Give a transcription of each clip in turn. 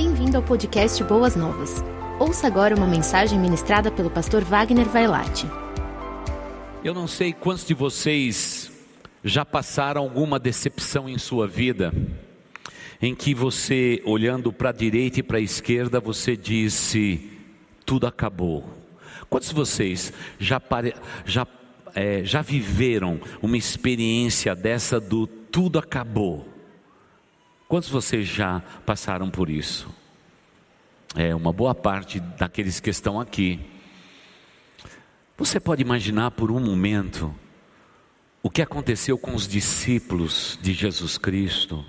Bem-vindo ao podcast Boas Novas. Ouça agora uma mensagem ministrada pelo pastor Wagner Vailate. Eu não sei quantos de vocês já passaram alguma decepção em sua vida, em que você, olhando para a direita e para a esquerda, você disse: tudo acabou. Quantos de vocês já, pare... já, é, já viveram uma experiência dessa do tudo acabou? Quantos de vocês já passaram por isso? É uma boa parte daqueles que estão aqui. Você pode imaginar por um momento o que aconteceu com os discípulos de Jesus Cristo?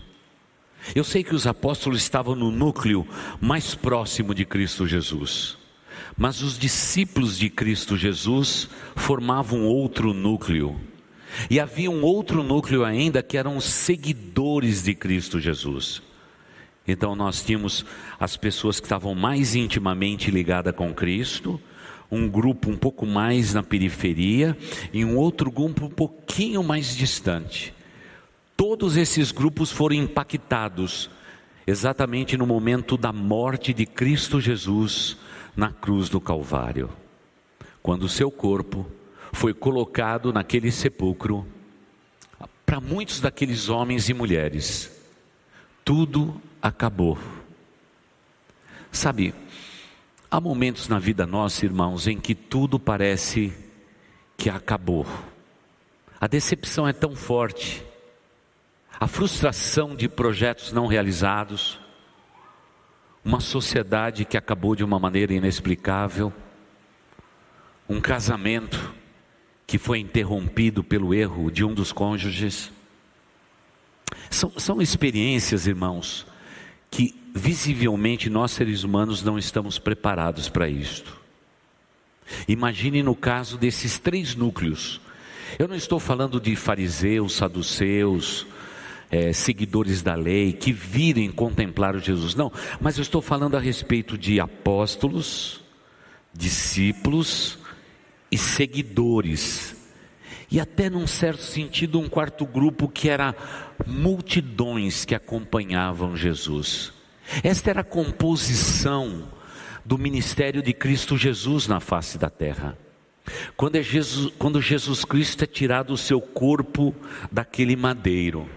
Eu sei que os apóstolos estavam no núcleo mais próximo de Cristo Jesus, mas os discípulos de Cristo Jesus formavam outro núcleo. E havia um outro núcleo ainda que eram os seguidores de Cristo Jesus. Então nós tínhamos as pessoas que estavam mais intimamente ligadas com Cristo, um grupo um pouco mais na periferia e um outro grupo um pouquinho mais distante. Todos esses grupos foram impactados exatamente no momento da morte de Cristo Jesus na cruz do Calvário, quando o seu corpo foi colocado naquele sepulcro, para muitos daqueles homens e mulheres, tudo acabou. Sabe, há momentos na vida nossa, irmãos, em que tudo parece que acabou. A decepção é tão forte, a frustração de projetos não realizados, uma sociedade que acabou de uma maneira inexplicável, um casamento que foi interrompido pelo erro de um dos cônjuges. São, são experiências, irmãos, que visivelmente nós seres humanos não estamos preparados para isto. Imagine no caso desses três núcleos. Eu não estou falando de fariseus, saduceus, é, seguidores da lei que virem contemplar o Jesus, não, mas eu estou falando a respeito de apóstolos, discípulos e seguidores. E até num certo sentido, um quarto grupo que era multidões que acompanhavam Jesus. Esta era a composição do ministério de Cristo Jesus na face da terra. Quando, é Jesus, quando Jesus Cristo é tirado o seu corpo daquele madeiro,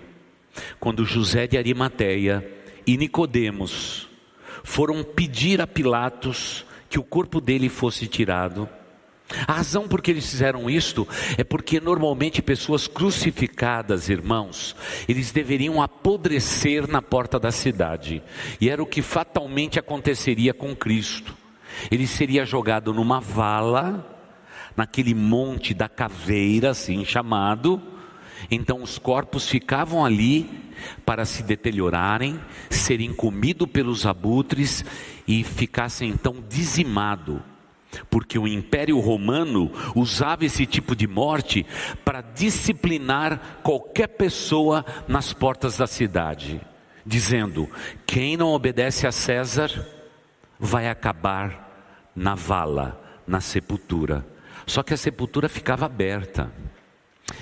quando José de Arimateia e Nicodemos foram pedir a Pilatos que o corpo dele fosse tirado, a razão por que eles fizeram isto é porque normalmente pessoas crucificadas, irmãos, eles deveriam apodrecer na porta da cidade, e era o que fatalmente aconteceria com Cristo. Ele seria jogado numa vala, naquele monte da caveira, assim chamado, então os corpos ficavam ali para se deteriorarem, serem comidos pelos abutres e ficassem então dizimados porque o Império Romano usava esse tipo de morte para disciplinar qualquer pessoa nas portas da cidade, dizendo: quem não obedece a César vai acabar na vala, na sepultura. Só que a sepultura ficava aberta.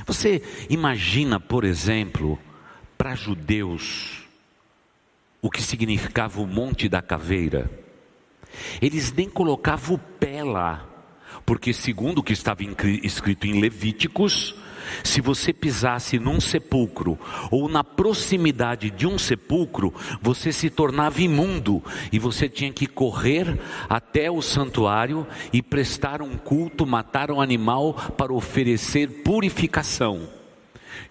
Você imagina, por exemplo, para judeus, o que significava o Monte da Caveira? Eles nem colocavam o pé lá, porque, segundo o que estava escrito em Levíticos, se você pisasse num sepulcro ou na proximidade de um sepulcro, você se tornava imundo e você tinha que correr até o santuário e prestar um culto, matar um animal para oferecer purificação.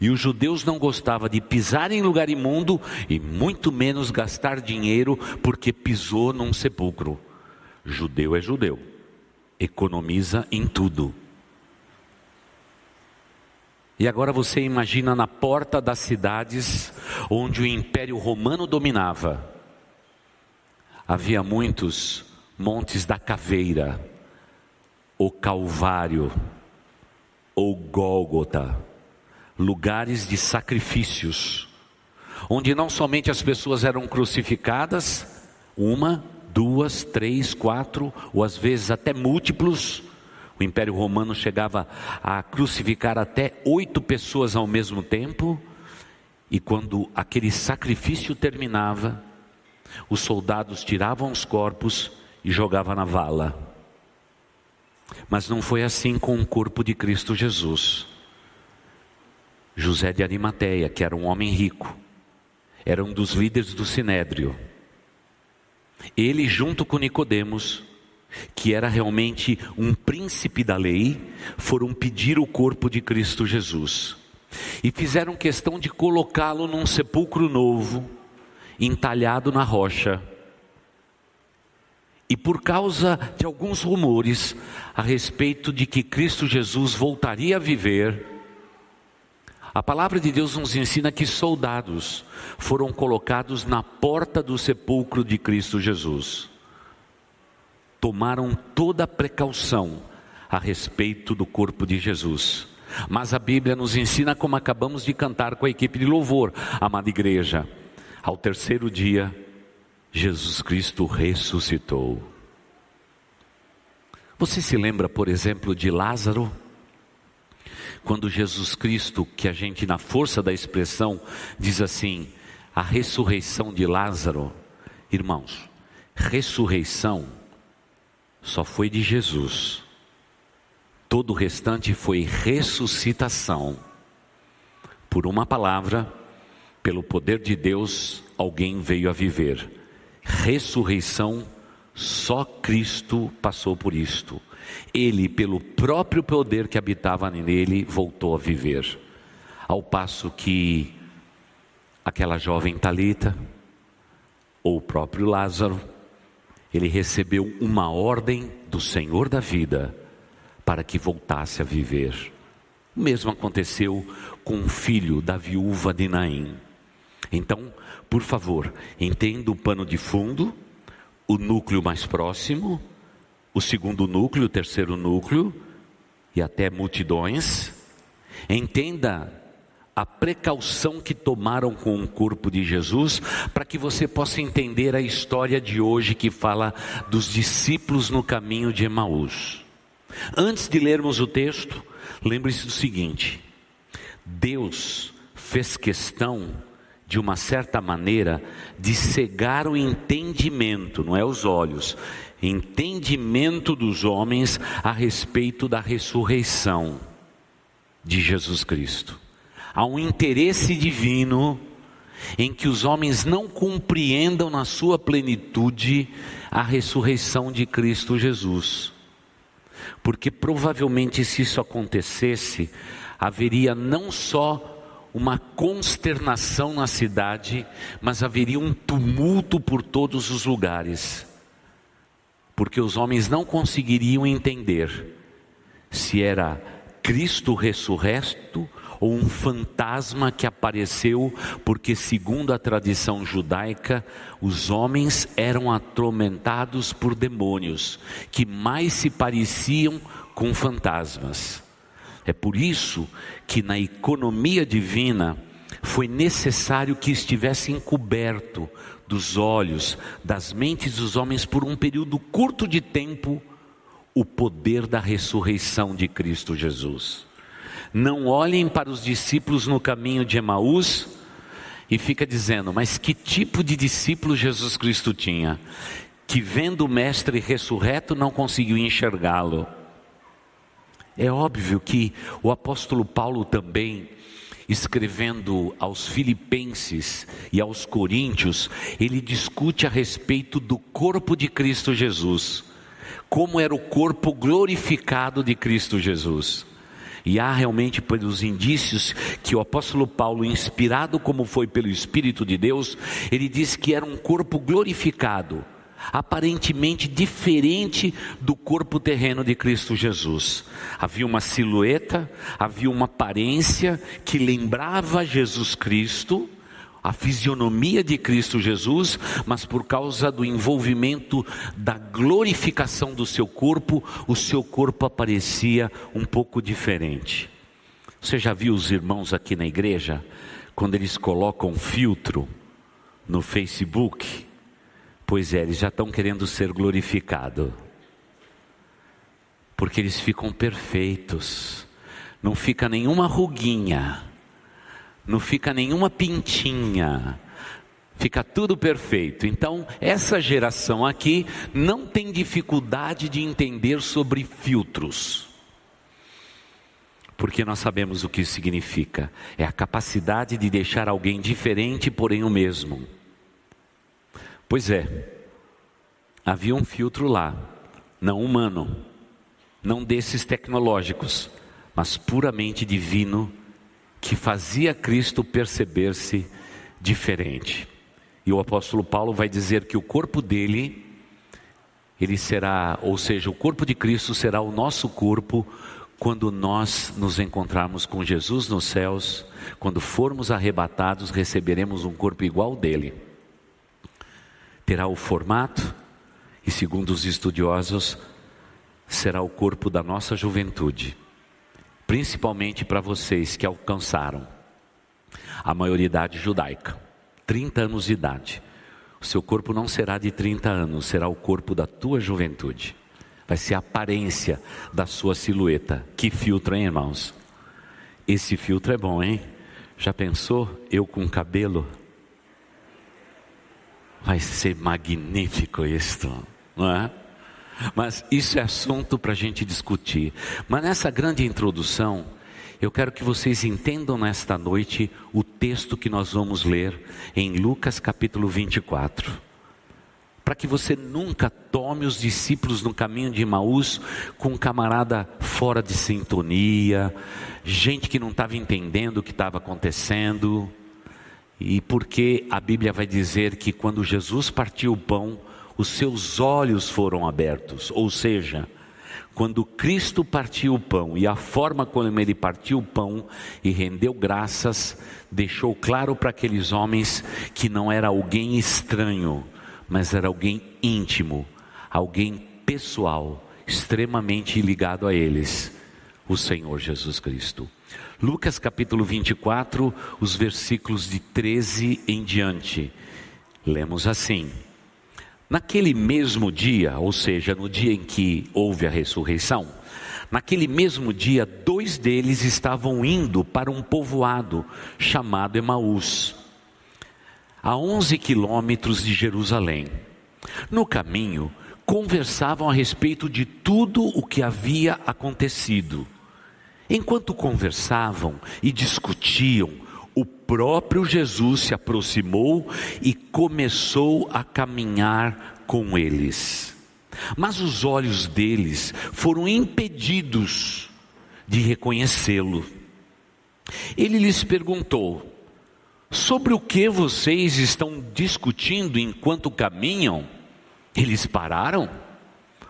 E os judeus não gostavam de pisar em lugar imundo e muito menos gastar dinheiro porque pisou num sepulcro. Judeu é judeu, economiza em tudo. E agora você imagina na porta das cidades onde o Império Romano dominava, havia muitos montes da caveira, o Calvário, ou Gólgota, lugares de sacrifícios, onde não somente as pessoas eram crucificadas, uma, duas, três, quatro, ou às vezes até múltiplos. O Império Romano chegava a crucificar até oito pessoas ao mesmo tempo, e quando aquele sacrifício terminava, os soldados tiravam os corpos e jogavam na vala. Mas não foi assim com o corpo de Cristo Jesus. José de Arimateia, que era um homem rico, era um dos líderes do sinédrio. Ele junto com Nicodemos, que era realmente um príncipe da lei, foram pedir o corpo de Cristo Jesus. E fizeram questão de colocá-lo num sepulcro novo, entalhado na rocha. E por causa de alguns rumores a respeito de que Cristo Jesus voltaria a viver, a palavra de Deus nos ensina que soldados foram colocados na porta do sepulcro de Cristo Jesus. Tomaram toda a precaução a respeito do corpo de Jesus. Mas a Bíblia nos ensina como acabamos de cantar com a equipe de louvor, amada igreja. Ao terceiro dia, Jesus Cristo ressuscitou. Você se lembra, por exemplo, de Lázaro? Quando Jesus Cristo, que a gente, na força da expressão, diz assim: a ressurreição de Lázaro, irmãos, ressurreição só foi de Jesus. Todo o restante foi ressuscitação. Por uma palavra, pelo poder de Deus, alguém veio a viver. Ressurreição, só Cristo passou por isto. Ele, pelo próprio poder que habitava nele, voltou a viver. Ao passo que aquela jovem Talita, ou o próprio Lázaro, ele recebeu uma ordem do Senhor da vida para que voltasse a viver. O mesmo aconteceu com o filho da viúva de Naim. Então, por favor, entenda o pano de fundo, o núcleo mais próximo, o segundo núcleo, o terceiro núcleo e até multidões. Entenda a precaução que tomaram com o corpo de Jesus, para que você possa entender a história de hoje que fala dos discípulos no caminho de Emaús. Antes de lermos o texto, lembre-se do seguinte: Deus fez questão, de uma certa maneira, de cegar o entendimento, não é os olhos, entendimento dos homens a respeito da ressurreição de Jesus Cristo. Há um interesse divino em que os homens não compreendam na sua plenitude a ressurreição de Cristo Jesus porque provavelmente se isso acontecesse, haveria não só uma consternação na cidade, mas haveria um tumulto por todos os lugares, porque os homens não conseguiriam entender se era Cristo ressurreto ou um fantasma que apareceu, porque, segundo a tradição judaica, os homens eram atormentados por demônios que mais se pareciam com fantasmas. É por isso que na economia divina foi necessário que estivesse encoberto dos olhos, das mentes dos homens por um período curto de tempo o poder da ressurreição de Cristo Jesus. Não olhem para os discípulos no caminho de Emaús e fica dizendo, mas que tipo de discípulo Jesus Cristo tinha? Que vendo o mestre ressurreto não conseguiu enxergá-lo. É óbvio que o apóstolo Paulo também, escrevendo aos Filipenses e aos Coríntios, ele discute a respeito do corpo de Cristo Jesus, como era o corpo glorificado de Cristo Jesus. E há realmente pelos indícios que o apóstolo Paulo, inspirado como foi pelo Espírito de Deus, ele diz que era um corpo glorificado, aparentemente diferente do corpo terreno de Cristo Jesus. Havia uma silhueta, havia uma aparência que lembrava Jesus Cristo, a fisionomia de Cristo Jesus, mas por causa do envolvimento da glorificação do seu corpo, o seu corpo aparecia um pouco diferente. Você já viu os irmãos aqui na igreja, quando eles colocam filtro no Facebook? Pois é, eles já estão querendo ser glorificados, porque eles ficam perfeitos, não fica nenhuma ruguinha não fica nenhuma pintinha, fica tudo perfeito. Então, essa geração aqui não tem dificuldade de entender sobre filtros. Porque nós sabemos o que isso significa. É a capacidade de deixar alguém diferente, porém o mesmo. Pois é, havia um filtro lá, não humano, não desses tecnológicos, mas puramente divino, que fazia Cristo perceber-se diferente. E o apóstolo Paulo vai dizer que o corpo dele, ele será, ou seja, o corpo de Cristo será o nosso corpo quando nós nos encontrarmos com Jesus nos céus, quando formos arrebatados, receberemos um corpo igual dele. Terá o formato, e segundo os estudiosos, será o corpo da nossa juventude, principalmente para vocês que alcançaram a maioridade judaica. 30 anos de idade. O seu corpo não será de 30 anos, será o corpo da tua juventude. Vai ser a aparência da sua silhueta. Que filtro, hein, irmãos? Esse filtro é bom, hein? Já pensou eu com cabelo? Vai ser magnífico isto, não é? Mas isso é assunto para a gente discutir. Mas nessa grande introdução, eu quero que vocês entendam nesta noite o texto que nós vamos ler em Lucas capítulo 24. Para que você nunca tome os discípulos no caminho de Maús com um camarada fora de sintonia, gente que não estava entendendo o que estava acontecendo. E porque a Bíblia vai dizer que quando Jesus partiu o pão, os seus olhos foram abertos, ou seja, quando Cristo partiu o pão e a forma como ele partiu o pão e rendeu graças, deixou claro para aqueles homens que não era alguém estranho, mas era alguém íntimo, alguém pessoal, extremamente ligado a eles, o Senhor Jesus Cristo. Lucas capítulo 24, os versículos de 13 em diante. Lemos assim: Naquele mesmo dia, ou seja, no dia em que houve a ressurreição, naquele mesmo dia, dois deles estavam indo para um povoado chamado Emaús, a 11 quilômetros de Jerusalém. No caminho, conversavam a respeito de tudo o que havia acontecido. Enquanto conversavam e discutiam, o próprio Jesus se aproximou e começou a caminhar com eles. Mas os olhos deles foram impedidos de reconhecê-lo. Ele lhes perguntou: Sobre o que vocês estão discutindo enquanto caminham? Eles pararam.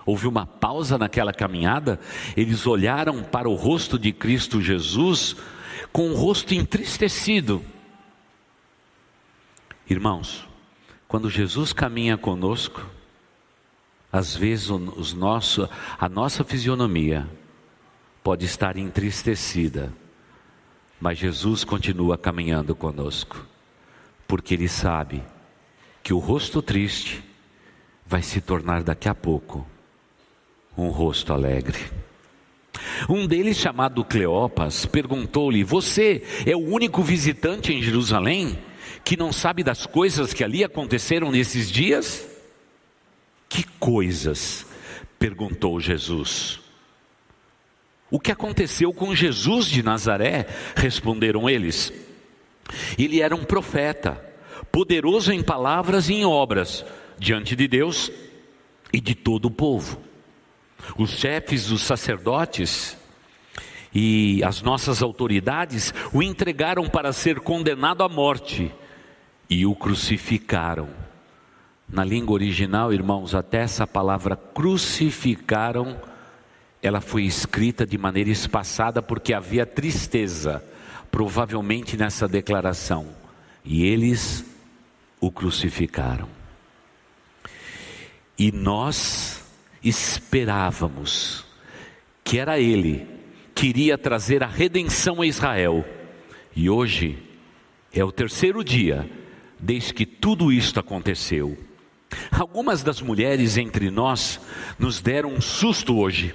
Houve uma pausa naquela caminhada, eles olharam para o rosto de Cristo Jesus com o rosto entristecido. Irmãos, quando Jesus caminha conosco, às vezes os nosso, a nossa fisionomia pode estar entristecida, mas Jesus continua caminhando conosco, porque Ele sabe que o rosto triste vai se tornar daqui a pouco um rosto alegre. Um deles, chamado Cleopas, perguntou-lhe: Você é o único visitante em Jerusalém que não sabe das coisas que ali aconteceram nesses dias? Que coisas? perguntou Jesus. O que aconteceu com Jesus de Nazaré? Responderam eles. Ele era um profeta, poderoso em palavras e em obras, diante de Deus e de todo o povo. Os chefes dos sacerdotes e as nossas autoridades o entregaram para ser condenado à morte e o crucificaram. Na língua original, irmãos, até essa palavra crucificaram, ela foi escrita de maneira espaçada porque havia tristeza, provavelmente nessa declaração. E eles o crucificaram. E nós esperávamos que era Ele que iria trazer a redenção a Israel. E hoje é o terceiro dia desde que tudo isto aconteceu. Algumas das mulheres entre nós nos deram um susto hoje.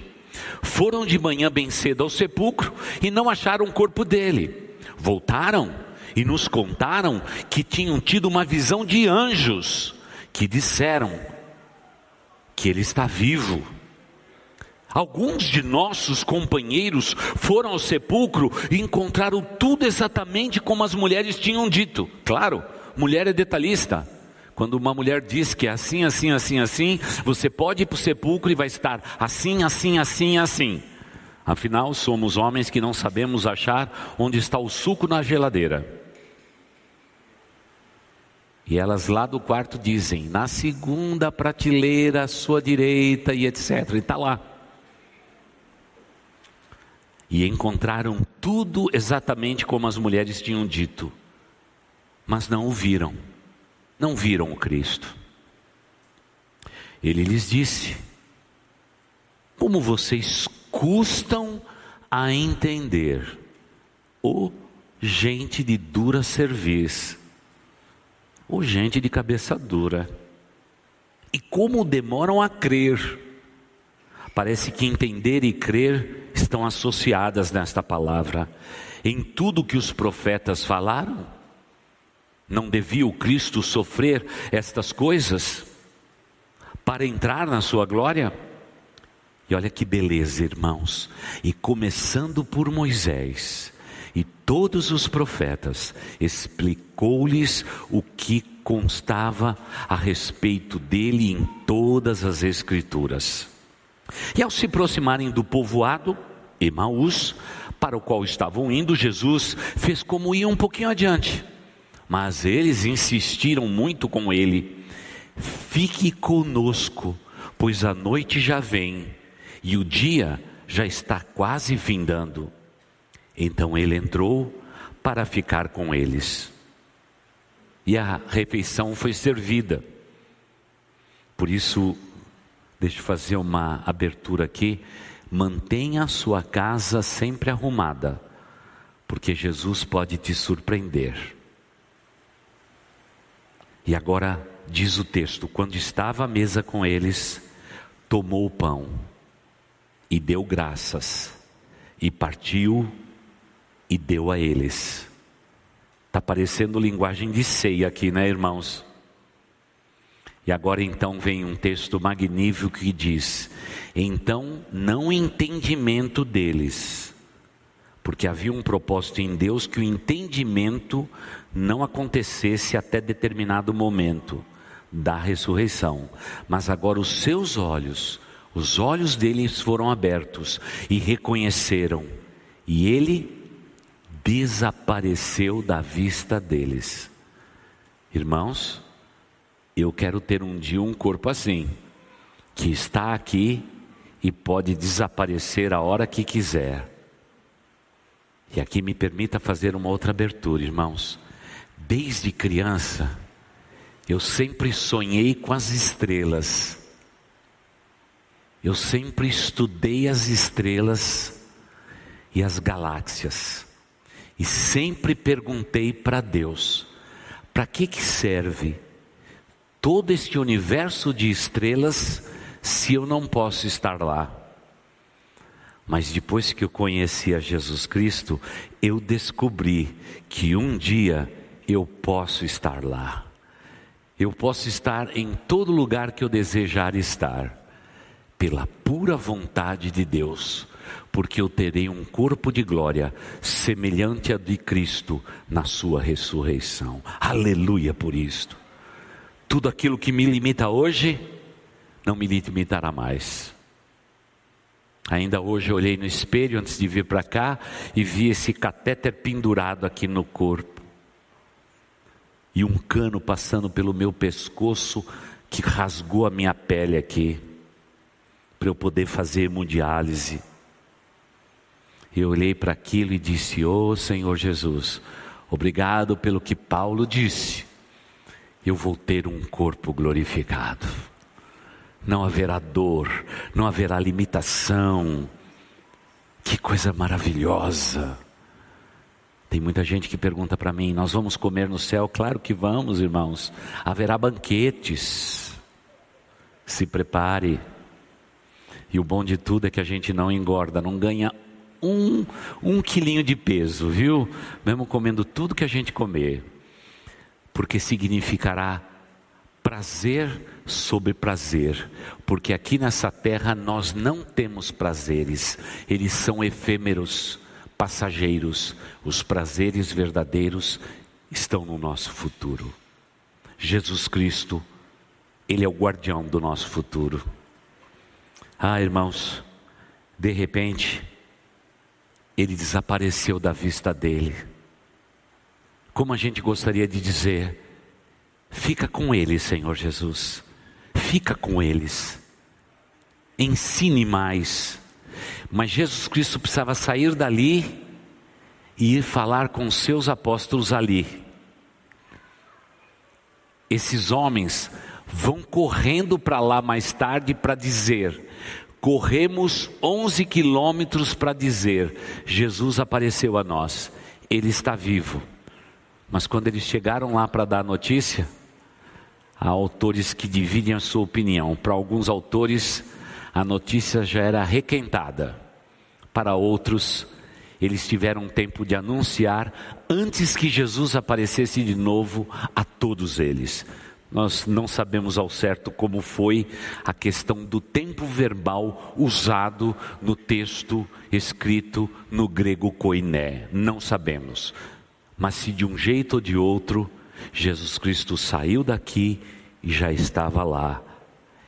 Foram de manhã bem cedo ao sepulcro e não acharam o corpo dele. Voltaram e nos contaram que tinham tido uma visão de anjos que disseram que ele está vivo. Alguns de nossos companheiros foram ao sepulcro e encontraram tudo exatamente como as mulheres tinham dito. Claro, mulher é detalhista. Quando uma mulher diz que é assim, assim, assim, assim, você pode ir para o sepulcro e vai estar assim, assim, assim, assim. Afinal, somos homens que não sabemos achar onde está o suco na geladeira. E elas lá do quarto dizem, na segunda prateleira, à sua direita e etc. E está lá. E encontraram tudo exatamente como as mulheres tinham dito, mas não o viram, não viram o Cristo. Ele lhes disse: Como vocês custam a entender, ô oh, gente de dura serviço ou gente de cabeça dura. E como demoram a crer. Parece que entender e crer estão associadas nesta palavra. Em tudo que os profetas falaram, não devia o Cristo sofrer estas coisas para entrar na sua glória? E olha que beleza, irmãos. E começando por Moisés, e todos os profetas explicou-lhes o que constava a respeito dele em todas as escrituras. E ao se aproximarem do povoado, Emaús, para o qual estavam indo, Jesus fez como ir um pouquinho adiante. Mas eles insistiram muito com ele: Fique conosco, pois a noite já vem e o dia já está quase vindando. Então ele entrou para ficar com eles. E a refeição foi servida. Por isso, deixa eu fazer uma abertura aqui. Mantenha a sua casa sempre arrumada, porque Jesus pode te surpreender. E agora diz o texto: quando estava à mesa com eles, tomou o pão e deu graças, e partiu e deu a eles. Está parecendo linguagem de ceia aqui, né, irmãos? E agora então vem um texto magnífico que diz: Então, não entendimento deles, porque havia um propósito em Deus que o entendimento não acontecesse até determinado momento da ressurreição, mas agora os seus olhos, os olhos deles foram abertos e reconheceram, e ele desapareceu da vista deles. Irmãos, eu quero ter um dia um corpo assim, que está aqui e pode desaparecer a hora que quiser. E aqui me permita fazer uma outra abertura, irmãos. Desde criança, eu sempre sonhei com as estrelas. Eu sempre estudei as estrelas e as galáxias. E sempre perguntei para Deus: para que, que serve todo este universo de estrelas se eu não posso estar lá? Mas depois que eu conheci a Jesus Cristo, eu descobri que um dia eu posso estar lá. Eu posso estar em todo lugar que eu desejar estar, pela pura vontade de Deus porque eu terei um corpo de glória semelhante a de Cristo na sua ressurreição. Aleluia por isto. Tudo aquilo que me limita hoje, não me limitará mais. Ainda hoje olhei no espelho antes de vir para cá e vi esse catéter pendurado aqui no corpo. E um cano passando pelo meu pescoço que rasgou a minha pele aqui, para eu poder fazer hemodiálise. Eu olhei para aquilo e disse: Oh Senhor Jesus, obrigado pelo que Paulo disse. Eu vou ter um corpo glorificado. Não haverá dor, não haverá limitação. Que coisa maravilhosa. Tem muita gente que pergunta para mim: Nós vamos comer no céu? Claro que vamos, irmãos. Haverá banquetes. Se prepare. E o bom de tudo é que a gente não engorda, não ganha um, um quilinho de peso, viu? Mesmo comendo tudo que a gente comer, porque significará prazer sobre prazer, porque aqui nessa terra nós não temos prazeres, eles são efêmeros, passageiros, os prazeres verdadeiros estão no nosso futuro. Jesus Cristo, Ele é o guardião do nosso futuro. Ah, irmãos, de repente, Ele desapareceu da vista dele. Como a gente gostaria de dizer, Fica com eles, Senhor Jesus. Fica com eles. Ensine mais. Mas Jesus Cristo precisava sair dali e ir falar com seus apóstolos ali. Esses homens vão correndo para lá mais tarde para dizer: corremos 11 quilômetros para dizer: Jesus apareceu a nós, Ele está vivo. Mas quando eles chegaram lá para dar a notícia, há autores que dividem a sua opinião. Para alguns autores, a notícia já era requentada. Para outros, eles tiveram tempo de anunciar antes que Jesus aparecesse de novo a todos eles. Nós não sabemos ao certo como foi a questão do tempo verbal usado no texto escrito no grego koiné. Não sabemos. Mas se de um jeito ou de outro, Jesus Cristo saiu daqui e já estava lá.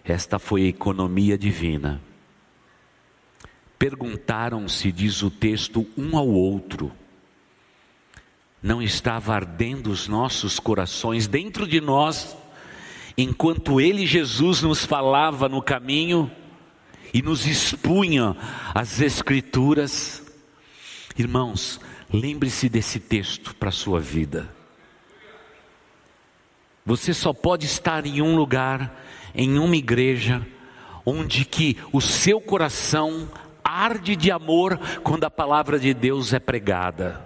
Esta foi a economia divina. Perguntaram-se, diz o texto, um ao outro: Não estava ardendo os nossos corações dentro de nós, enquanto Ele, Jesus, nos falava no caminho e nos expunha as Escrituras? Irmãos, lembre-se desse texto para a sua vida. Você só pode estar em um lugar, em uma igreja, onde que o seu coração arde de amor quando a palavra de Deus é pregada.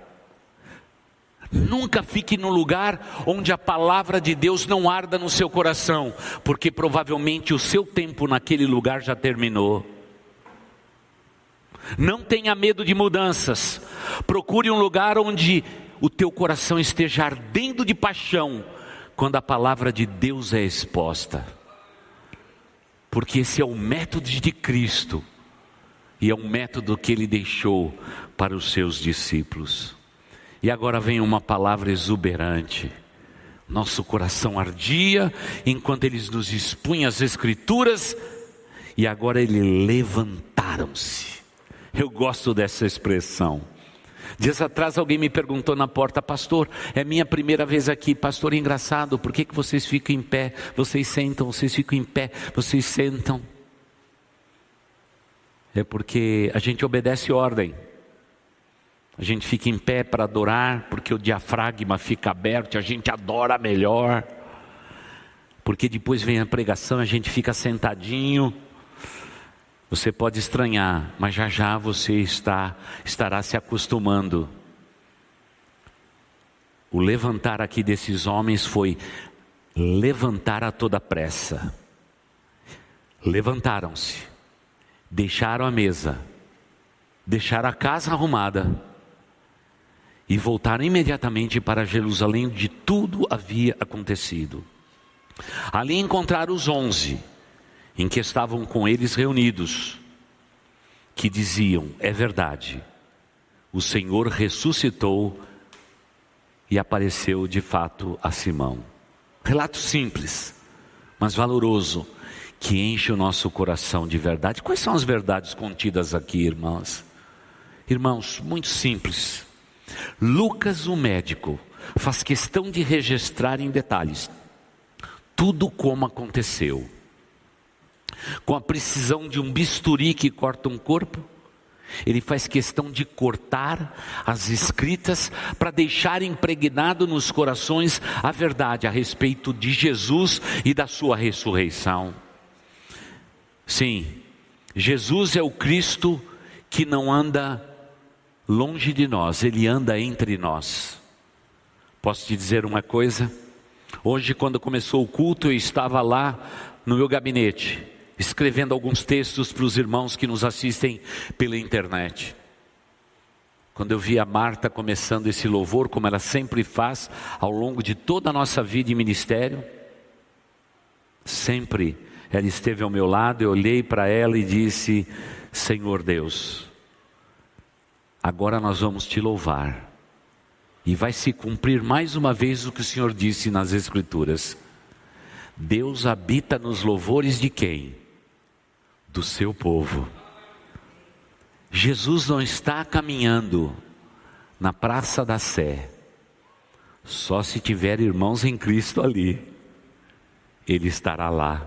Nunca fique no lugar onde a palavra de Deus não arda no seu coração, porque provavelmente o seu tempo naquele lugar já terminou. Não tenha medo de mudanças. Procure um lugar onde o teu coração esteja ardendo de paixão quando a palavra de Deus é exposta. Porque esse é o método de Cristo e é um método que ele deixou para os seus discípulos. E agora vem uma palavra exuberante. Nosso coração ardia enquanto eles nos expunham as Escrituras, e agora eles levantaram-se. Eu gosto dessa expressão. Dias atrás alguém me perguntou na porta, pastor, é minha primeira vez aqui, pastor, engraçado, por que, que vocês ficam em pé? Vocês sentam, vocês ficam em pé, vocês sentam. É porque a gente obedece ordem. A gente fica em pé para adorar, porque o diafragma fica aberto, a gente adora melhor. Porque depois vem a pregação, a gente fica sentadinho. Você pode estranhar, mas já já você está estará se acostumando. O levantar aqui desses homens foi levantar a toda pressa. Levantaram-se, deixaram a mesa, deixaram a casa arrumada e voltaram imediatamente para Jerusalém, onde tudo havia acontecido. Ali encontraram os onze em que estavam com eles reunidos, que diziam: É verdade, o Senhor ressuscitou e apareceu de fato a Simão. Relato simples, mas valoroso, que enche o nosso coração de verdade. Quais são as verdades contidas aqui, irmãos? Irmãos, muito simples. Lucas, o médico, faz questão de registrar em detalhes tudo como aconteceu com a precisão de um bisturi que corta um corpo, ele faz questão de cortar as escritas para deixar impregnado nos corações a verdade a respeito de Jesus e da sua ressurreição. Sim, Jesus é o Cristo que não anda longe de nós, ele anda entre nós. Posso te dizer uma coisa? Hoje, quando começou o culto, eu estava lá no meu gabinete escrevendo alguns textos para os irmãos que nos assistem pela internet. Quando eu vi a Marta começando esse louvor, como ela sempre faz ao longo de toda a nossa vida e ministério, sempre ela esteve ao meu lado, eu olhei para ela e disse: Senhor Deus, agora nós vamos te louvar. E vai se cumprir mais uma vez o que o Senhor disse nas Escrituras. Deus habita nos louvores de quem? Do seu povo. Jesus não está caminhando na Praça da Sé, só se tiver irmãos em Cristo ali, Ele estará lá,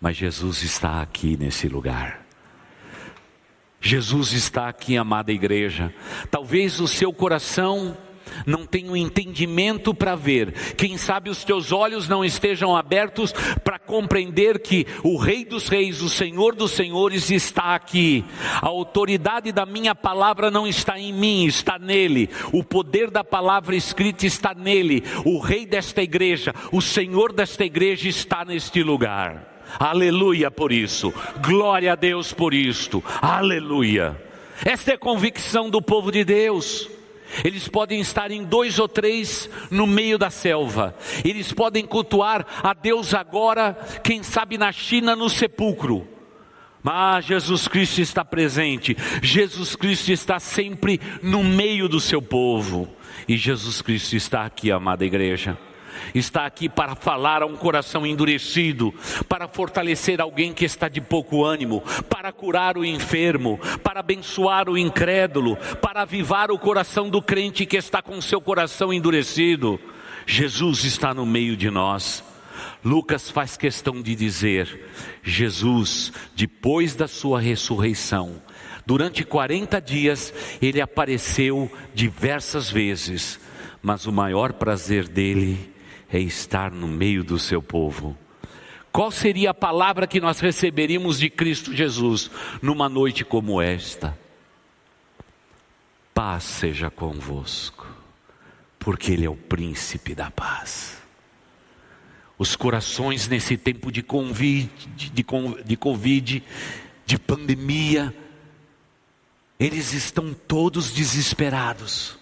mas Jesus está aqui nesse lugar. Jesus está aqui, amada igreja. Talvez o seu coração não tem um entendimento para ver. Quem sabe os teus olhos não estejam abertos para compreender que o Rei dos Reis, o Senhor dos Senhores está aqui. A autoridade da minha palavra não está em mim, está nele. O poder da palavra escrita está nele. O Rei desta igreja, o Senhor desta igreja está neste lugar. Aleluia por isso. Glória a Deus por isto. Aleluia. Esta é a convicção do povo de Deus. Eles podem estar em dois ou três no meio da selva. Eles podem cultuar a Deus agora, quem sabe na China, no sepulcro. Mas Jesus Cristo está presente. Jesus Cristo está sempre no meio do seu povo. E Jesus Cristo está aqui, amada igreja está aqui para falar a um coração endurecido, para fortalecer alguém que está de pouco ânimo, para curar o enfermo, para abençoar o incrédulo, para avivar o coração do crente que está com seu coração endurecido. Jesus está no meio de nós. Lucas faz questão de dizer: Jesus, depois da sua ressurreição, durante 40 dias, ele apareceu diversas vezes, mas o maior prazer dele é estar no meio do seu povo. Qual seria a palavra que nós receberíamos de Cristo Jesus numa noite como esta? Paz seja convosco, porque Ele é o príncipe da paz. Os corações nesse tempo de Covid, de, de Covid, de pandemia, eles estão todos desesperados.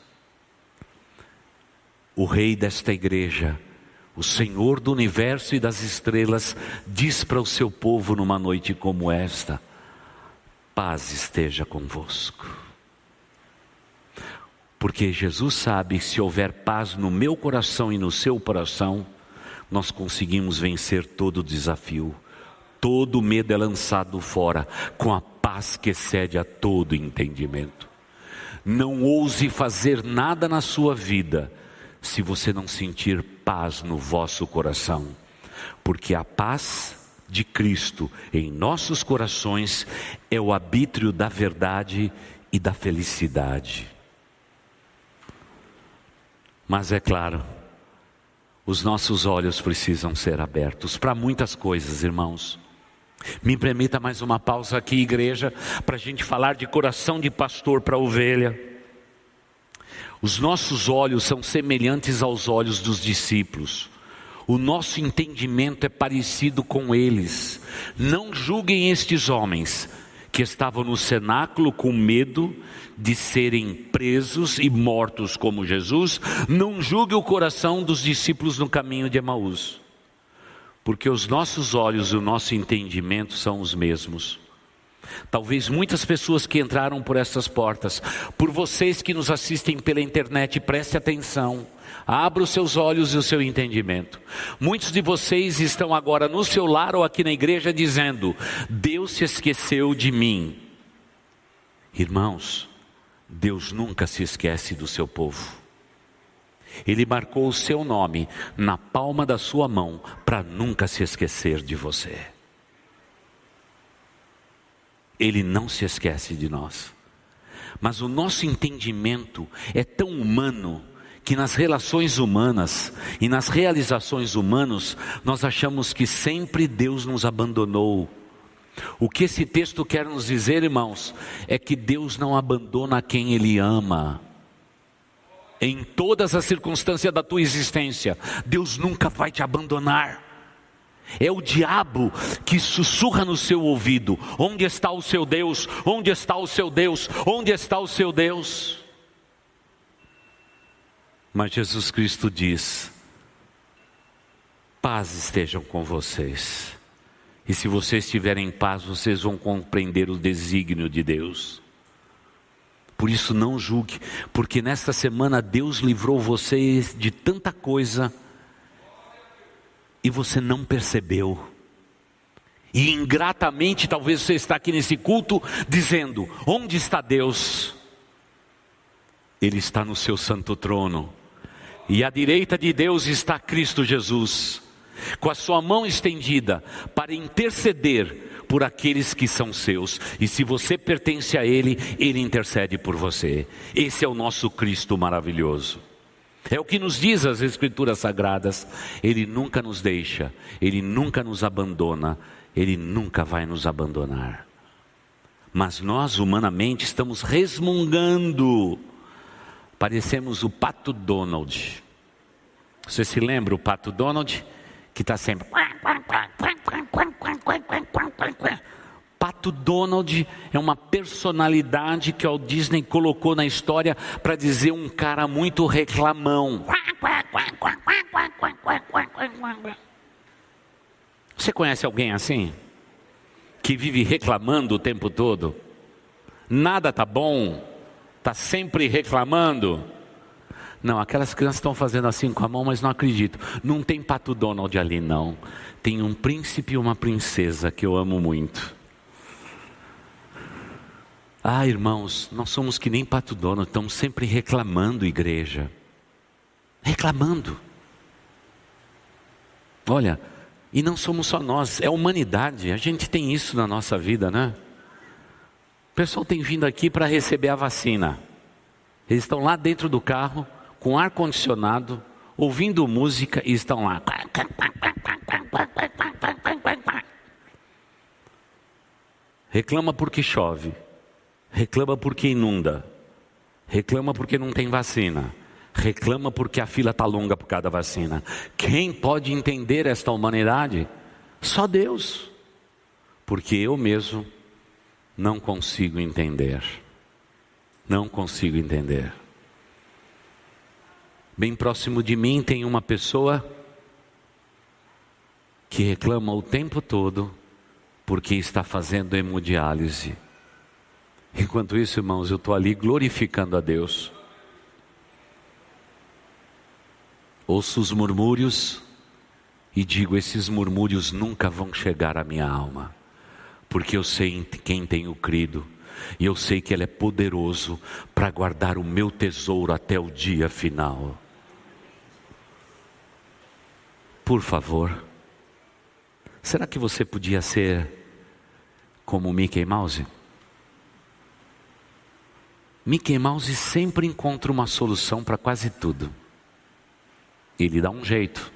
O rei desta igreja o Senhor do universo e das estrelas diz para o seu povo numa noite como esta: paz esteja convosco. Porque Jesus sabe se houver paz no meu coração e no seu coração, nós conseguimos vencer todo o desafio. Todo medo é lançado fora com a paz que excede a todo entendimento. Não ouse fazer nada na sua vida se você não sentir paz no vosso coração, porque a paz de Cristo em nossos corações é o arbítrio da verdade e da felicidade. Mas é claro, os nossos olhos precisam ser abertos para muitas coisas, irmãos. Me permita mais uma pausa aqui, igreja, para a gente falar de coração de pastor para ovelha. Os nossos olhos são semelhantes aos olhos dos discípulos. O nosso entendimento é parecido com eles. Não julguem estes homens que estavam no cenáculo com medo de serem presos e mortos como Jesus. Não julgue o coração dos discípulos no caminho de Emaús, porque os nossos olhos e o nosso entendimento são os mesmos. Talvez muitas pessoas que entraram por essas portas, por vocês que nos assistem pela internet, preste atenção. Abra os seus olhos e o seu entendimento. Muitos de vocês estão agora no seu lar ou aqui na igreja dizendo: Deus se esqueceu de mim. Irmãos, Deus nunca se esquece do seu povo. Ele marcou o seu nome na palma da sua mão para nunca se esquecer de você. Ele não se esquece de nós. Mas o nosso entendimento é tão humano que nas relações humanas e nas realizações humanas nós achamos que sempre Deus nos abandonou. O que esse texto quer nos dizer, irmãos, é que Deus não abandona quem Ele ama. Em todas as circunstâncias da tua existência, Deus nunca vai te abandonar. É o diabo que sussurra no seu ouvido: Onde está o seu Deus? Onde está o seu Deus? Onde está o seu Deus? Mas Jesus Cristo diz: Paz estejam com vocês. E se vocês estiverem em paz, vocês vão compreender o desígnio de Deus. Por isso não julgue, porque nesta semana Deus livrou vocês de tanta coisa e você não percebeu. E ingratamente talvez você está aqui nesse culto dizendo: "Onde está Deus?" Ele está no seu santo trono. E à direita de Deus está Cristo Jesus, com a sua mão estendida para interceder por aqueles que são seus. E se você pertence a Ele, Ele intercede por você. Esse é o nosso Cristo maravilhoso. É o que nos diz as Escrituras Sagradas. Ele nunca nos deixa, Ele nunca nos abandona, Ele nunca vai nos abandonar. Mas nós, humanamente, estamos resmungando. Parecemos o pato Donald. Você se lembra o pato Donald? Que está sempre. Pato Donald é uma personalidade que o Disney colocou na história para dizer um cara muito reclamão. Você conhece alguém assim? Que vive reclamando o tempo todo? Nada tá bom, tá sempre reclamando. Não, aquelas crianças estão fazendo assim com a mão, mas não acredito. Não tem pato Donald ali, não. Tem um príncipe e uma princesa que eu amo muito. Ah, irmãos, nós somos que nem pato dono, estamos sempre reclamando, igreja. Reclamando. Olha, e não somos só nós, é a humanidade. A gente tem isso na nossa vida, né? O pessoal tem vindo aqui para receber a vacina. Eles estão lá dentro do carro, com ar condicionado, ouvindo música e estão lá. Reclama porque chove reclama porque inunda, reclama porque não tem vacina, reclama porque a fila está longa por cada vacina. Quem pode entender esta humanidade? Só Deus, porque eu mesmo não consigo entender. Não consigo entender. Bem próximo de mim tem uma pessoa que reclama o tempo todo porque está fazendo hemodiálise. Enquanto isso, irmãos, eu estou ali glorificando a Deus. Ouço os murmúrios e digo: esses murmúrios nunca vão chegar à minha alma, porque eu sei em quem tenho crido e eu sei que Ele é poderoso para guardar o meu tesouro até o dia final. Por favor, será que você podia ser como Mickey Mouse? Mickey Mouse sempre encontra uma solução para quase tudo. Ele dá um jeito.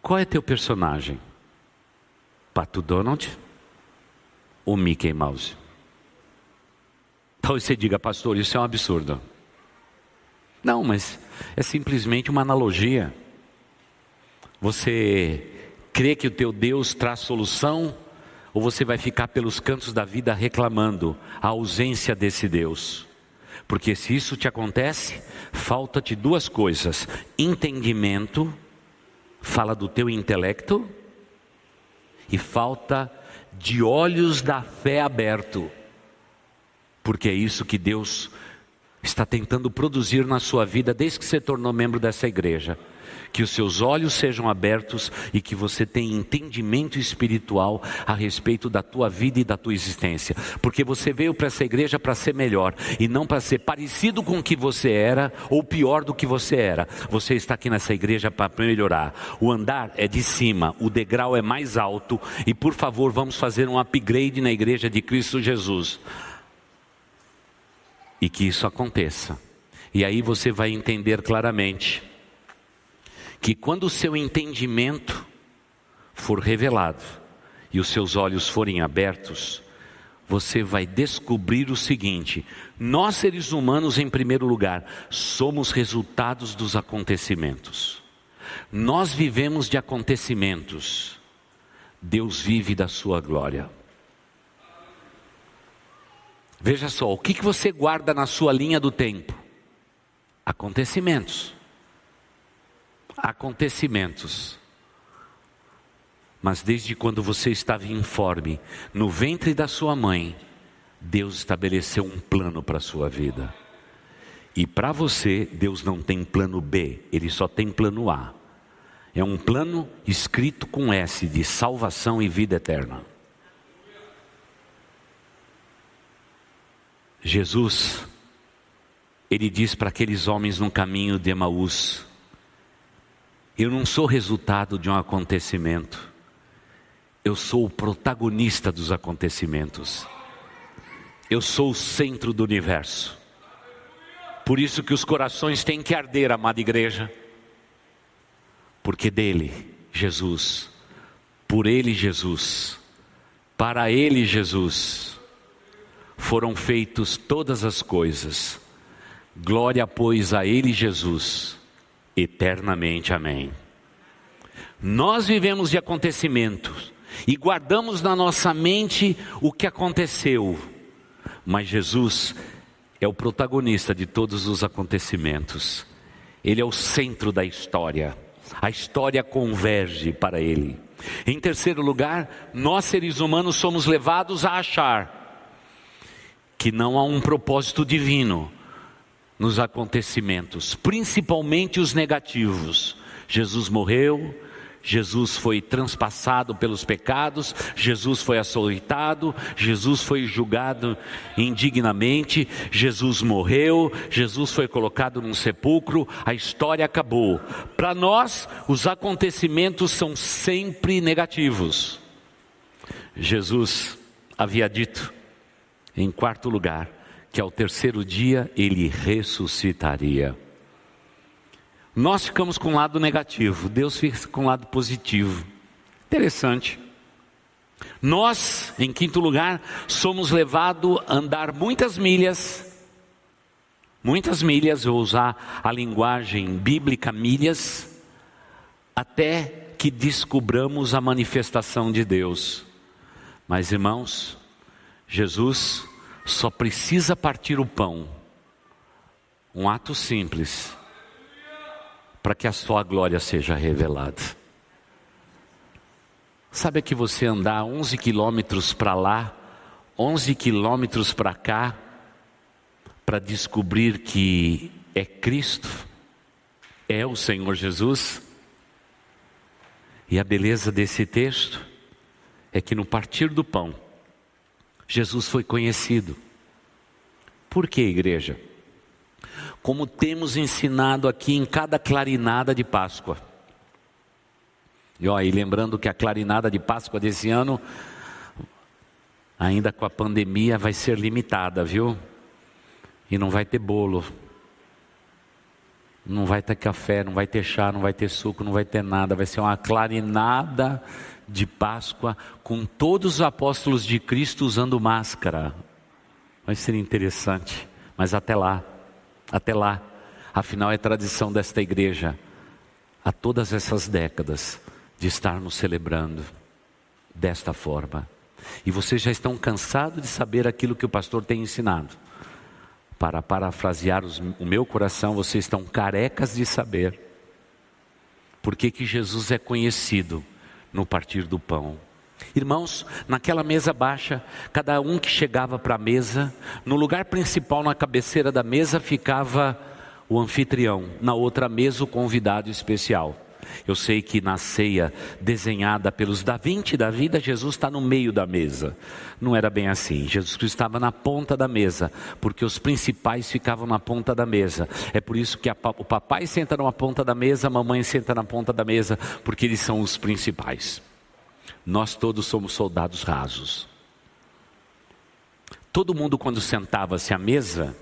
Qual é teu personagem? Pato Donald ou Mickey Mouse? Talvez você diga, pastor, isso é um absurdo. Não, mas é simplesmente uma analogia. Você crê que o teu Deus traz solução ou você vai ficar pelos cantos da vida reclamando a ausência desse Deus? Porque se isso te acontece, falta-te duas coisas: entendimento, fala do teu intelecto, e falta de olhos da fé aberto. Porque é isso que Deus está tentando produzir na sua vida desde que você tornou membro dessa igreja que os seus olhos sejam abertos e que você tenha entendimento espiritual a respeito da tua vida e da tua existência, porque você veio para essa igreja para ser melhor e não para ser parecido com o que você era ou pior do que você era. Você está aqui nessa igreja para melhorar. O andar é de cima, o degrau é mais alto e por favor, vamos fazer um upgrade na igreja de Cristo Jesus. E que isso aconteça. E aí você vai entender claramente que quando o seu entendimento for revelado e os seus olhos forem abertos, você vai descobrir o seguinte: nós seres humanos, em primeiro lugar, somos resultados dos acontecimentos. Nós vivemos de acontecimentos, Deus vive da sua glória. Veja só, o que, que você guarda na sua linha do tempo? Acontecimentos. Acontecimentos. Mas desde quando você estava informe, no ventre da sua mãe, Deus estabeleceu um plano para a sua vida. E para você, Deus não tem plano B, Ele só tem plano A. É um plano escrito com S de salvação e vida eterna. Jesus, ele diz para aqueles homens no caminho de Emaús: Eu não sou resultado de um acontecimento, eu sou o protagonista dos acontecimentos, eu sou o centro do universo. Por isso que os corações têm que arder, amada igreja, porque dele, Jesus, por ele, Jesus, para ele, Jesus, foram feitos todas as coisas. Glória, pois, a ele, Jesus, eternamente. Amém. Nós vivemos de acontecimentos e guardamos na nossa mente o que aconteceu, mas Jesus é o protagonista de todos os acontecimentos. Ele é o centro da história. A história converge para ele. Em terceiro lugar, nós seres humanos somos levados a achar que não há um propósito divino nos acontecimentos, principalmente os negativos. Jesus morreu, Jesus foi transpassado pelos pecados, Jesus foi açoitado, Jesus foi julgado indignamente, Jesus morreu, Jesus foi colocado num sepulcro, a história acabou. Para nós, os acontecimentos são sempre negativos. Jesus havia dito, em quarto lugar, que ao terceiro dia ele ressuscitaria. Nós ficamos com o lado negativo, Deus fica com o lado positivo. Interessante. Nós, em quinto lugar, somos levados a andar muitas milhas, muitas milhas, vou usar a linguagem bíblica milhas, até que descubramos a manifestação de Deus. Mas irmãos, Jesus só precisa partir o pão, um ato simples para que a sua glória seja revelada. Sabe que você andar 11 quilômetros para lá, 11 quilômetros para cá, para descobrir que é Cristo, é o Senhor Jesus? E a beleza desse texto é que no partir do pão, Jesus foi conhecido. Por que, igreja? como temos ensinado aqui em cada clarinada de Páscoa. E, ó, e lembrando que a clarinada de Páscoa desse ano, ainda com a pandemia, vai ser limitada, viu? E não vai ter bolo, não vai ter café, não vai ter chá, não vai ter suco, não vai ter nada. Vai ser uma clarinada de Páscoa com todos os apóstolos de Cristo usando máscara. Vai ser interessante, mas até lá. Até lá, afinal é tradição desta igreja, há todas essas décadas, de estarmos celebrando desta forma. E vocês já estão cansados de saber aquilo que o pastor tem ensinado. Para parafrasear os, o meu coração, vocês estão carecas de saber por que, que Jesus é conhecido no partir do pão. Irmãos, naquela mesa baixa, cada um que chegava para a mesa, no lugar principal, na cabeceira da mesa, ficava o anfitrião, na outra mesa, o convidado especial. Eu sei que na ceia desenhada pelos Da Vinci da vida, Jesus está no meio da mesa. Não era bem assim. Jesus Cristo estava na ponta da mesa, porque os principais ficavam na ponta da mesa. É por isso que a, o papai senta numa ponta da mesa, a mamãe senta na ponta da mesa, porque eles são os principais. Nós todos somos soldados rasos. Todo mundo, quando sentava-se à mesa,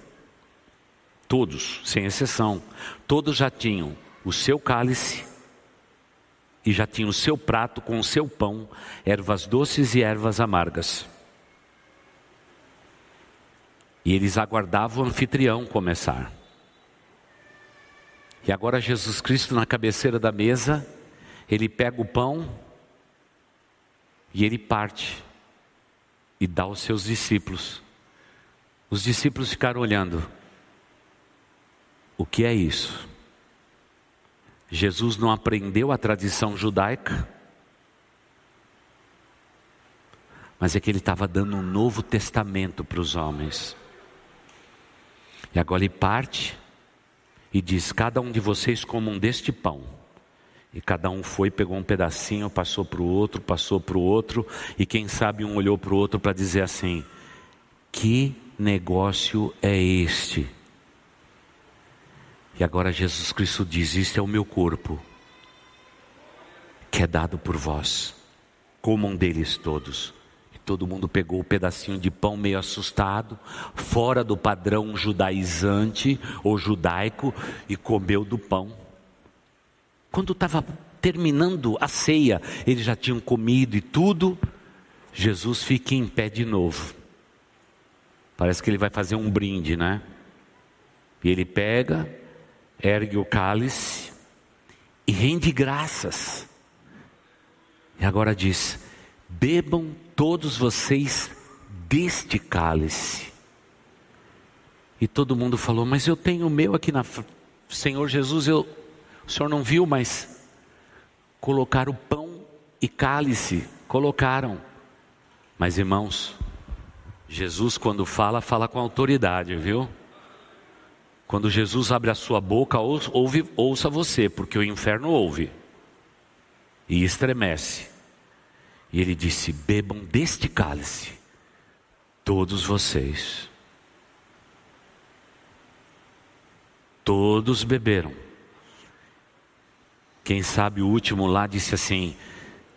todos, sem exceção, todos já tinham o seu cálice e já tinham o seu prato com o seu pão, ervas doces e ervas amargas. E eles aguardavam o anfitrião começar. E agora Jesus Cristo na cabeceira da mesa, ele pega o pão e ele parte e dá aos seus discípulos. Os discípulos ficaram olhando. O que é isso? Jesus não aprendeu a tradição judaica, mas é que ele estava dando um novo testamento para os homens. E agora ele parte e diz: Cada um de vocês comam deste pão. E cada um foi, pegou um pedacinho, passou para o outro, passou para o outro, e quem sabe um olhou para o outro para dizer assim: Que negócio é este? E agora Jesus Cristo diz: Isto é o meu corpo, que é dado por vós. Comam deles todos. E todo mundo pegou o um pedacinho de pão meio assustado, fora do padrão judaizante ou judaico, e comeu do pão. Quando estava terminando a ceia, eles já tinham comido e tudo. Jesus fica em pé de novo. Parece que ele vai fazer um brinde, né? E ele pega, ergue o cálice e rende graças. E agora diz: bebam todos vocês deste cálice. E todo mundo falou: Mas eu tenho o meu aqui na. Senhor Jesus, eu o senhor não viu, mas colocaram pão e cálice, colocaram. Mas irmãos, Jesus quando fala, fala com autoridade, viu? Quando Jesus abre a sua boca, ouve, ouça você, porque o inferno ouve e estremece. E ele disse: Bebam deste cálice, todos vocês. Todos beberam. Quem sabe o último lá disse assim: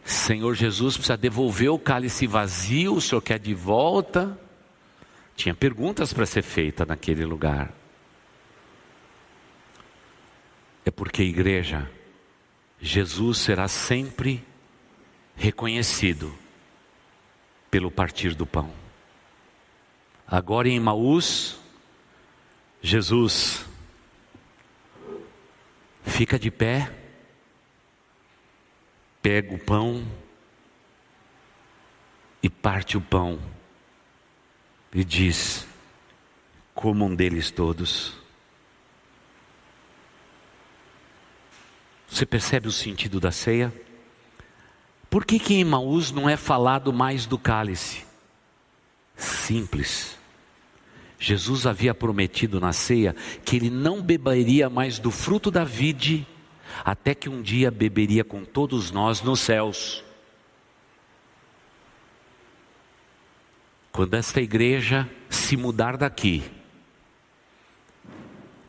Senhor Jesus precisa devolver o cálice vazio, o senhor quer de volta? Tinha perguntas para ser feita naquele lugar. É porque, igreja, Jesus será sempre reconhecido pelo partir do pão. Agora em Maús, Jesus fica de pé pega o pão e parte o pão e diz: comam deles todos. Você percebe o sentido da ceia? Por que, que em Maús não é falado mais do cálice? Simples. Jesus havia prometido na ceia que ele não beberia mais do fruto da vide até que um dia beberia com todos nós nos céus. Quando esta igreja se mudar daqui,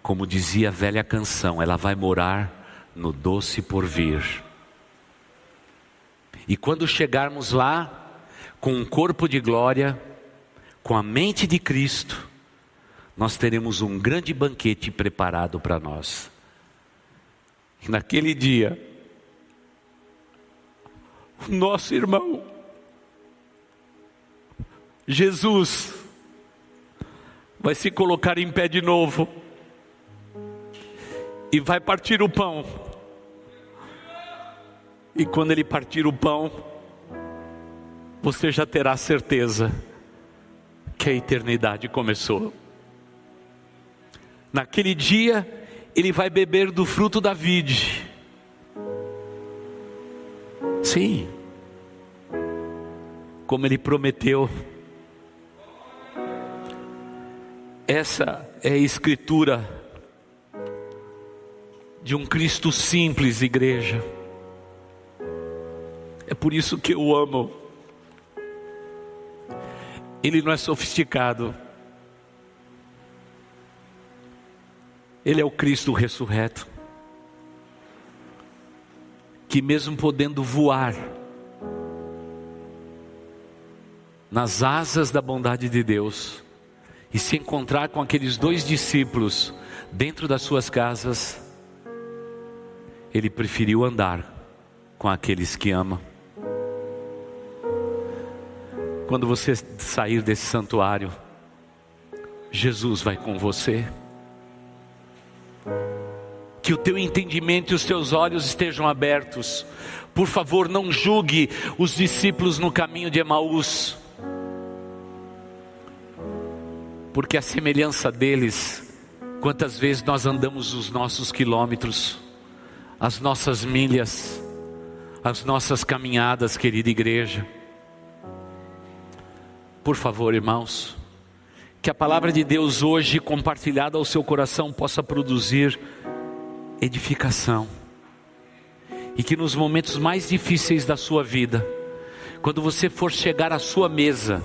como dizia a velha canção, ela vai morar no doce porvir. E quando chegarmos lá, com um corpo de glória, com a mente de Cristo, nós teremos um grande banquete preparado para nós naquele dia, o nosso irmão, Jesus, vai se colocar em pé de novo e vai partir o pão. E quando ele partir o pão, você já terá certeza que a eternidade começou. Naquele dia, ele vai beber do fruto da vide. Sim, como ele prometeu. Essa é a escritura de um Cristo simples, igreja. É por isso que eu amo. Ele não é sofisticado. Ele é o Cristo ressurreto, que mesmo podendo voar nas asas da bondade de Deus e se encontrar com aqueles dois discípulos dentro das suas casas, ele preferiu andar com aqueles que ama. Quando você sair desse santuário, Jesus vai com você. que o teu entendimento e os teus olhos estejam abertos. Por favor, não julgue os discípulos no caminho de Emaús, porque a semelhança deles, quantas vezes nós andamos os nossos quilômetros, as nossas milhas, as nossas caminhadas, querida igreja. Por favor, irmãos, que a palavra de Deus hoje compartilhada ao seu coração possa produzir edificação. E que nos momentos mais difíceis da sua vida, quando você for chegar à sua mesa,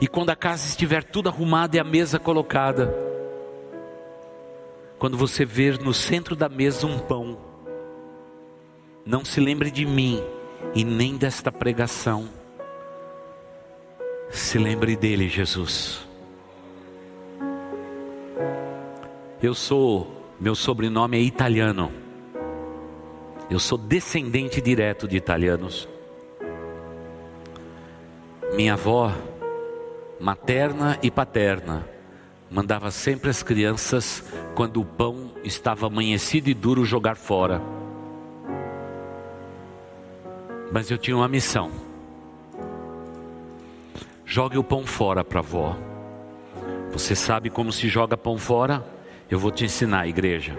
e quando a casa estiver tudo arrumada e a mesa colocada, quando você ver no centro da mesa um pão, não se lembre de mim e nem desta pregação. Se lembre dele, Jesus. Eu sou, meu sobrenome é italiano. Eu sou descendente direto de italianos. Minha avó, materna e paterna, mandava sempre as crianças, quando o pão estava amanhecido e duro, jogar fora. Mas eu tinha uma missão. Jogue o pão fora para a avó. Você sabe como se joga pão fora? Eu vou te ensinar, igreja.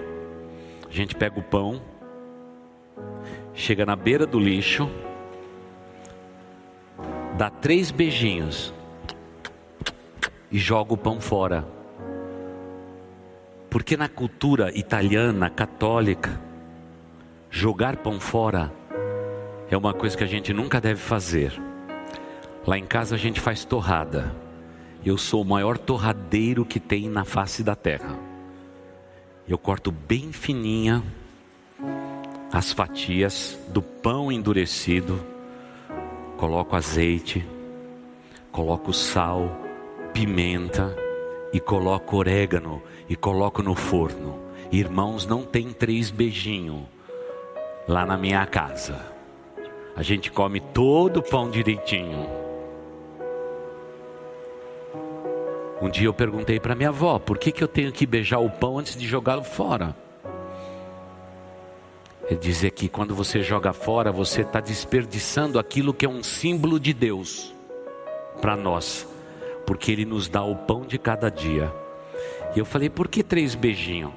A gente pega o pão, chega na beira do lixo, dá três beijinhos e joga o pão fora. Porque na cultura italiana, católica, jogar pão fora é uma coisa que a gente nunca deve fazer. Lá em casa a gente faz torrada. Eu sou o maior torradeiro que tem na face da terra. Eu corto bem fininha as fatias do pão endurecido, coloco azeite, coloco sal, pimenta e coloco orégano e coloco no forno. Irmãos, não tem três beijinhos lá na minha casa. A gente come todo o pão direitinho. Um dia eu perguntei para minha avó: por que, que eu tenho que beijar o pão antes de jogá-lo fora? Ele dizia que quando você joga fora, você está desperdiçando aquilo que é um símbolo de Deus para nós, porque Ele nos dá o pão de cada dia. E eu falei: por que três beijinhos?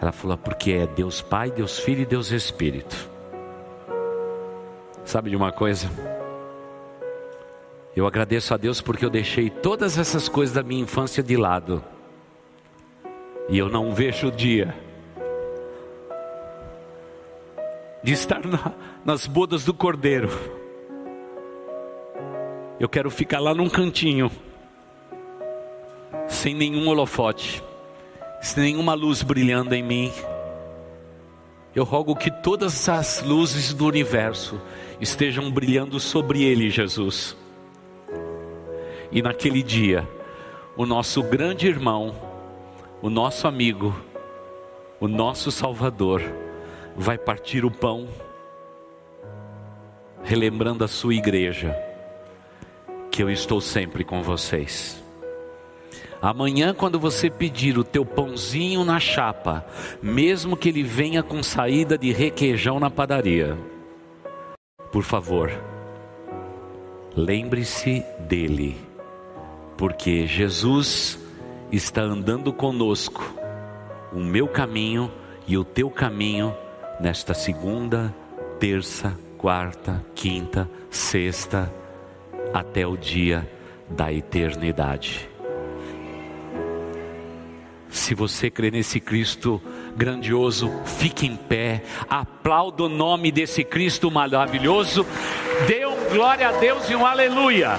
Ela falou: porque é Deus Pai, Deus Filho e Deus Espírito. Sabe de uma coisa? Eu agradeço a Deus porque eu deixei todas essas coisas da minha infância de lado. E eu não vejo o dia de estar na, nas bodas do Cordeiro. Eu quero ficar lá num cantinho, sem nenhum holofote, sem nenhuma luz brilhando em mim. Eu rogo que todas as luzes do universo estejam brilhando sobre ele, Jesus. E naquele dia, o nosso grande irmão, o nosso amigo, o nosso Salvador, vai partir o pão, relembrando a sua igreja, que eu estou sempre com vocês. Amanhã, quando você pedir o teu pãozinho na chapa, mesmo que ele venha com saída de requeijão na padaria, por favor, lembre-se dele porque Jesus está andando conosco, o meu caminho e o teu caminho, nesta segunda, terça, quarta, quinta, sexta, até o dia da eternidade. Se você crê nesse Cristo grandioso, fique em pé, aplauda o nome desse Cristo maravilhoso, dê um glória a Deus e um aleluia.